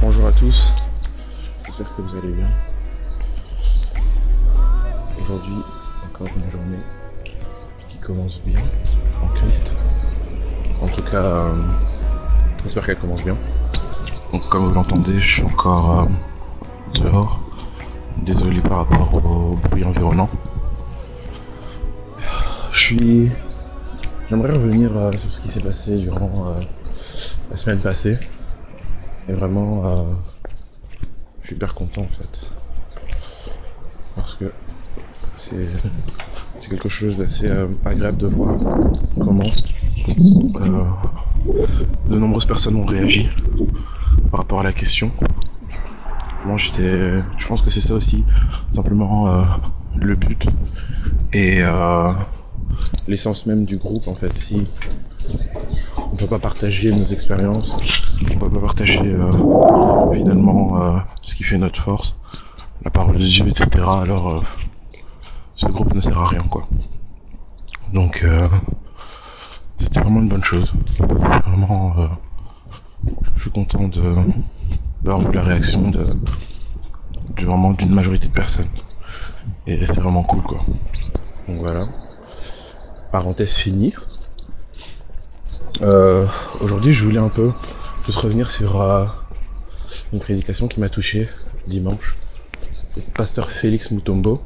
Bonjour à tous, j'espère que vous allez bien. Aujourd'hui, encore une journée commence bien en Christ. En tout cas, euh, j'espère qu'elle commence bien. Donc comme vous l'entendez, je suis encore euh, dehors. Désolé par rapport au bruit environnant. Je suis... J'aimerais revenir euh, sur ce qui s'est passé durant la semaine passée. Et vraiment, je suis hyper content en fait. Parce que c'est c'est quelque chose d'assez euh, agréable de voir comment euh, de nombreuses personnes ont réagi par rapport à la question. Moi j'étais. Je pense que c'est ça aussi, simplement euh, le but et l'essence même du groupe en fait. Si on peut pas partager nos expériences, on peut pas partager finalement ce qui fait notre force, la parole de Dieu, etc. Alors ce groupe ne sert à rien quoi. Donc euh, c'était vraiment une bonne chose. Vraiment, euh, je suis content de d'avoir vu la réaction de, vraiment d'une majorité de personnes. Et c'est vraiment cool quoi. Donc voilà. Parenthèse finie. Euh, Aujourd'hui, je voulais un peu juste revenir sur une prédication qui m'a touché dimanche. Pasteur Félix Mutombo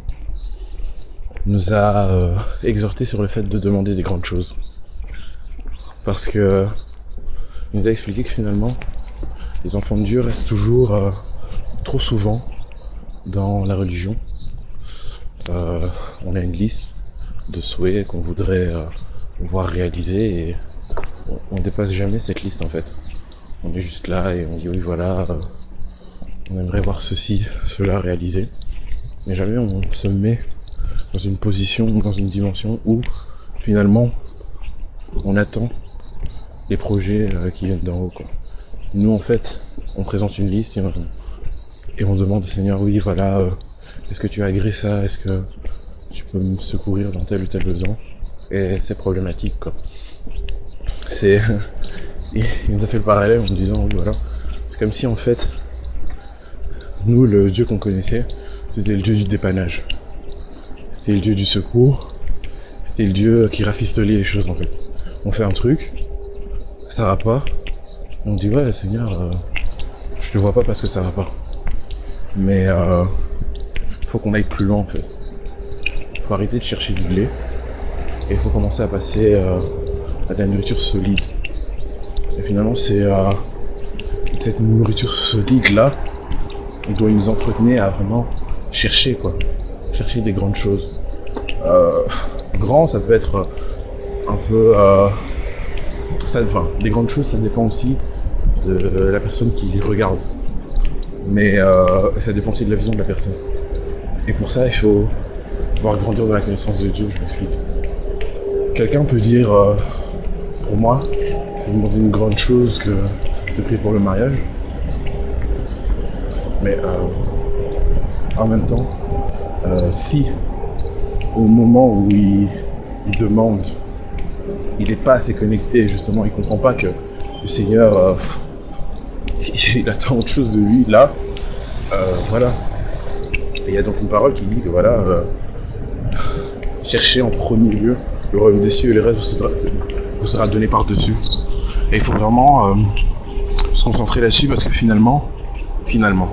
nous a euh, exhorté sur le fait de demander des grandes choses. Parce que il nous a expliqué que finalement, les enfants de Dieu restent toujours euh, trop souvent dans la religion. Euh, on a une liste de souhaits qu'on voudrait euh, voir réalisés et on, on dépasse jamais cette liste en fait. On est juste là et on dit oui voilà, on aimerait voir ceci, cela réalisé. Mais jamais on se met dans une position dans une dimension où finalement on attend les projets euh, qui viennent d'en haut quoi. Nous en fait on présente une liste et on, demande au Seigneur oui voilà euh, est-ce que tu as agré ça, est-ce que tu peux me secourir dans tel ou tel besoin? Et c'est problématique quoi. C'est il nous a fait le parallèle en nous disant oui voilà c'est comme si en fait nous le Dieu qu'on connaissait c'était le Dieu du dépannage c'était le Dieu du secours. C'était le Dieu qui rafistolait les choses en fait. On fait un truc ça va pas. On dit ouais Seigneur euh, je te vois pas parce que ça va pas. Mais euh, faut qu'on aille plus loin en fait. Faut arrêter de chercher du blé. Et il faut commencer à passer euh, à de la nourriture solide. Et finalement c'est cette nourriture solide là dont il nous entretenait à vraiment chercher quoi chercher des grandes choses. Euh, grand ça peut être un peu euh, enfin, des grandes choses ça dépend aussi de la personne qui les regarde. Mais euh, ça dépend aussi de la vision de la personne. Et pour ça il faut pouvoir grandir dans la connaissance de Dieu je m'explique. Quelqu'un peut dire euh, pour moi c'est demander une grande chose que de prier pour le mariage. Mais euh, en même temps euh, si au moment où il, demande il n'est pas assez connecté justement il comprend pas que le Seigneur euh, il attend autre chose de lui là euh, voilà. Et il y a donc une parole qui dit que voilà euh, cherchez en premier lieu le royaume des cieux et le reste vous sera, donné par dessus et il faut vraiment euh, se concentrer là-dessus parce que finalement finalement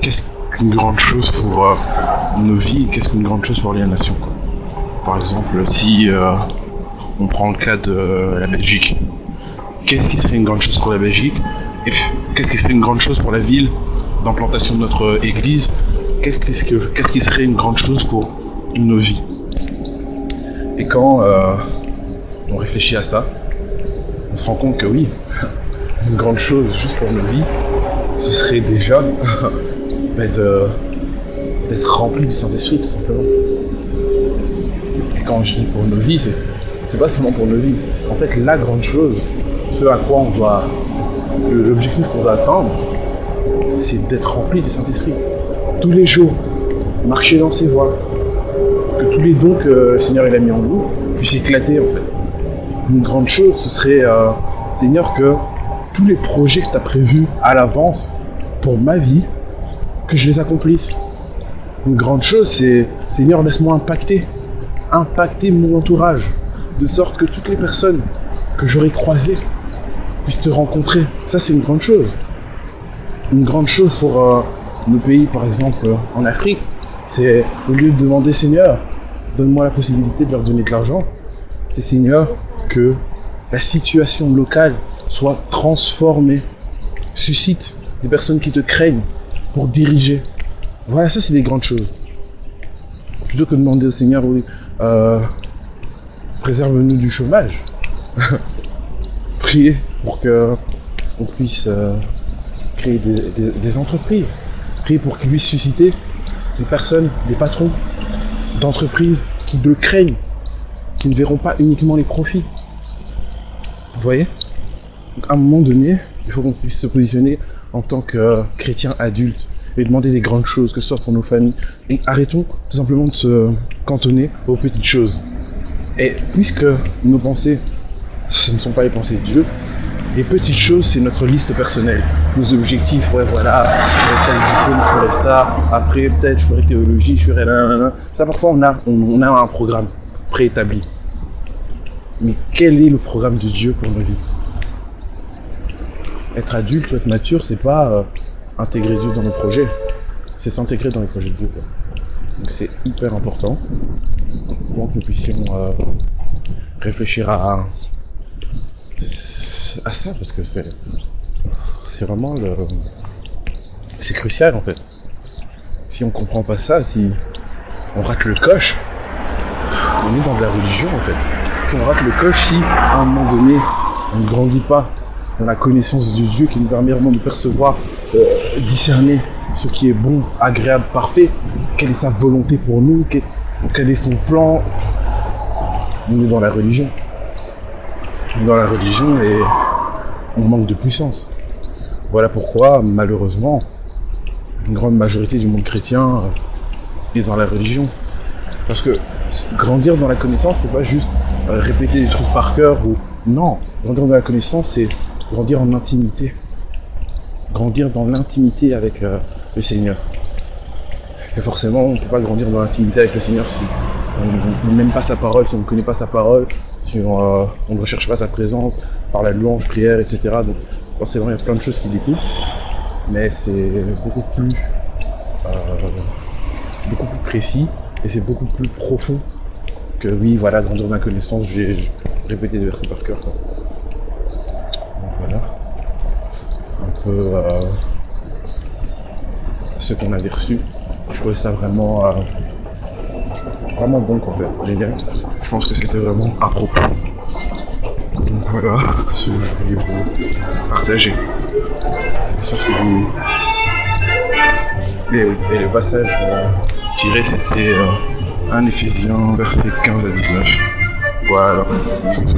qu'est-ce qu'une grande chose pour euh, nos vies qu'est-ce qu'une grande chose pour les nations quoi. par exemple si euh, on prend le cas de la Belgique. Qu'est-ce qui serait une grande chose pour la Belgique? Et qu'est-ce qui serait une grande chose pour la ville d'implantation de notre église? Qu'est-ce qui, serait une grande chose pour nos vies? Et quand euh, on réfléchit à ça on se rend compte que oui une grande chose juste pour nos vies ce serait déjà d'être rempli du Saint-Esprit tout simplement Et quand je dis pour nos vies, c'est, c'est pas seulement pour nos vies. En fait, la grande chose, ce à quoi on doit, l'objectif qu'on doit atteindre, c'est d'être rempli du Saint-Esprit. Tous les jours, marcher dans ses voies. Que tous les dons que le Seigneur il a mis en nous puissent éclater en fait. Une grande chose, ce serait, euh, Seigneur, que tous les projets que tu as prévus à l'avance pour ma vie, que je les accomplisse. Une grande chose, c'est Seigneur, laisse-moi impacter, impacter mon entourage, de sorte que toutes les personnes que j'aurai croisées puissent te rencontrer. Ça, c'est une grande chose. Une grande chose pour euh, nos pays, par exemple, euh, en Afrique, c'est au lieu de demander Seigneur, donne-moi la possibilité de leur donner de l'argent, c'est Seigneur que la situation locale soit transformée, suscite des personnes qui te craignent pour diriger. Voilà, ça c'est des grandes choses. Plutôt que de demander au Seigneur, euh, préserve-nous du chômage. Priez pour que on puisse euh, créer des entreprises. Priez pour qu'il puisse susciter des personnes, des patrons d'entreprises qui le craignent, qui ne verront pas uniquement les profits. Vous voyez? Donc, À un moment donné, il faut qu'on puisse se positionner en tant que euh, chrétien adulte et demander des grandes choses, que ce soit pour nos familles. Et arrêtons tout simplement de se cantonner aux petites choses. Et puisque nos pensées, ce ne sont pas les pensées de Dieu, les petites choses, c'est notre liste personnelle. Nos objectifs, ouais, voilà, j'aurai tel diplôme, je ferai ça. Après, peut-être, je ferai théologie, je ferai là, là, là. Ça, parfois, on a, on a un programme préétabli. Mais quel est le programme de Dieu pour nos vies? Être adulte ou être mature, c'est pas euh, intégrer Dieu dans nos projets. C'est s'intégrer dans les projets de Dieu. quoi. Donc, c'est hyper important pour que nous puissions euh, réfléchir à, à ça parce que c'est c'est vraiment le c'est crucial en fait si on comprend pas ça si on rate le coche on est dans de la religion en fait si on rate le coche si à un moment donné on ne grandit pas dans la connaissance de Dieu qui nous permet vraiment de percevoir euh, discerner ce qui est bon agréable parfait quelle est sa volonté pour nous? Quel, est son plan? On est dans la religion on est dans la religion et on manque de puissance. Voilà pourquoi, malheureusement, une grande majorité du monde chrétien euh, est dans la religion. Parce que grandir dans la connaissance, c'est pas juste euh, répéter des trucs par cœur non. Grandir dans la connaissance, c'est grandir en intimité. Grandir dans l'intimité avec euh, le Seigneur. Et forcément, on ne peut pas grandir dans l'intimité avec le Seigneur si on n'aime pas sa parole, si on ne connaît pas sa parole, si on, euh, ne recherche pas sa présence par la louange, prière, etc. Donc forcément, il y a plein de choses qui découlent, mais c'est beaucoup plus, euh, beaucoup plus précis et c'est beaucoup plus profond que oui, voilà, grandir dans la connaissance, j'ai répété des versets par cœur. Voilà, un peu euh, ce qu'on avait reçu. Je trouvais ça vraiment, euh, vraiment bon fait, génial. Je pense que c'était vraiment à propos. Donc voilà ce que je voulais vous partager. Et, le passage euh, tiré, c'était un Éphésiens, verset 15 à 19. Voilà.